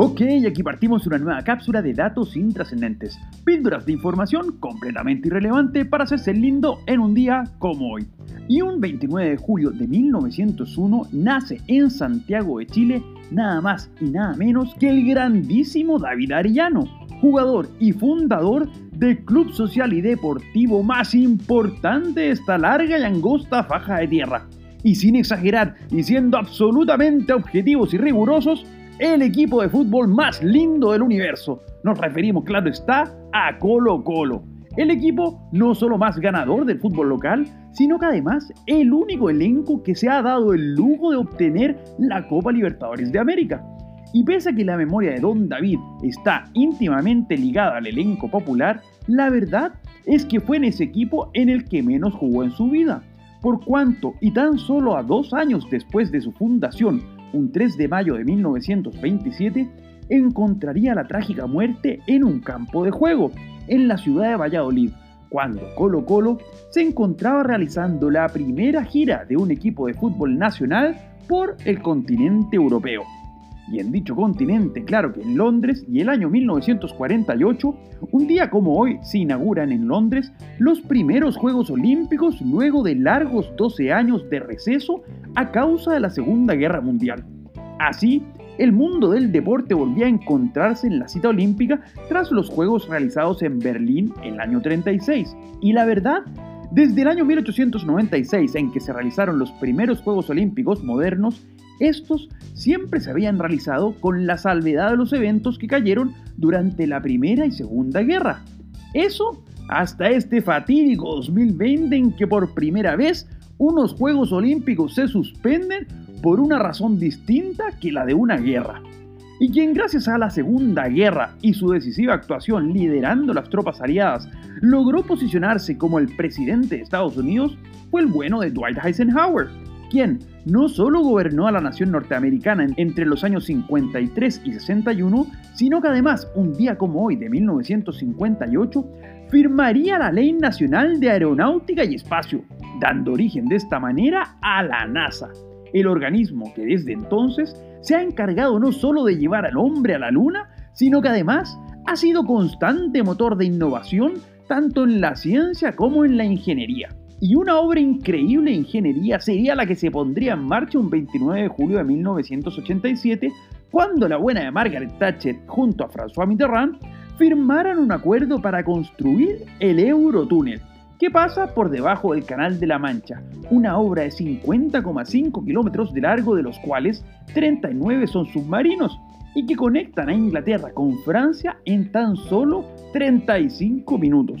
Ok, aquí partimos una nueva cápsula de datos intrascendentes, píldoras de información completamente irrelevante para hacerse lindo en un día como hoy. Y un 29 de julio de 1901 nace en Santiago de Chile nada más y nada menos que el grandísimo David Arellano, jugador y fundador del club social y deportivo más importante de esta larga y angosta faja de tierra. Y sin exagerar y siendo absolutamente objetivos y rigurosos, el equipo de fútbol más lindo del universo. Nos referimos, claro está, a Colo Colo. El equipo no solo más ganador del fútbol local, sino que además el único elenco que se ha dado el lujo de obtener la Copa Libertadores de América. Y pese a que la memoria de Don David está íntimamente ligada al elenco popular, la verdad es que fue en ese equipo en el que menos jugó en su vida. Por cuanto, y tan solo a dos años después de su fundación, un 3 de mayo de 1927, encontraría la trágica muerte en un campo de juego, en la ciudad de Valladolid, cuando Colo Colo se encontraba realizando la primera gira de un equipo de fútbol nacional por el continente europeo. Y en dicho continente, claro que en Londres, y el año 1948, un día como hoy se inauguran en Londres los primeros Juegos Olímpicos luego de largos 12 años de receso a causa de la Segunda Guerra Mundial. Así, el mundo del deporte volvía a encontrarse en la cita olímpica tras los Juegos realizados en Berlín en el año 36. Y la verdad, desde el año 1896 en que se realizaron los primeros Juegos Olímpicos modernos, estos siempre se habían realizado con la salvedad de los eventos que cayeron durante la Primera y Segunda Guerra. Eso hasta este fatídico 2020 en que por primera vez unos Juegos Olímpicos se suspenden por una razón distinta que la de una guerra. Y quien gracias a la Segunda Guerra y su decisiva actuación liderando las tropas aliadas logró posicionarse como el presidente de Estados Unidos fue el bueno de Dwight Eisenhower, quien no solo gobernó a la nación norteamericana entre los años 53 y 61, sino que además, un día como hoy de 1958, firmaría la Ley Nacional de Aeronáutica y Espacio, dando origen de esta manera a la NASA, el organismo que desde entonces se ha encargado no solo de llevar al hombre a la Luna, sino que además ha sido constante motor de innovación tanto en la ciencia como en la ingeniería. Y una obra increíble de ingeniería sería la que se pondría en marcha un 29 de julio de 1987, cuando la buena de Margaret Thatcher junto a François Mitterrand firmaran un acuerdo para construir el Eurotúnel, que pasa por debajo del Canal de la Mancha, una obra de 50,5 kilómetros de largo, de los cuales 39 son submarinos, y que conectan a Inglaterra con Francia en tan solo 35 minutos.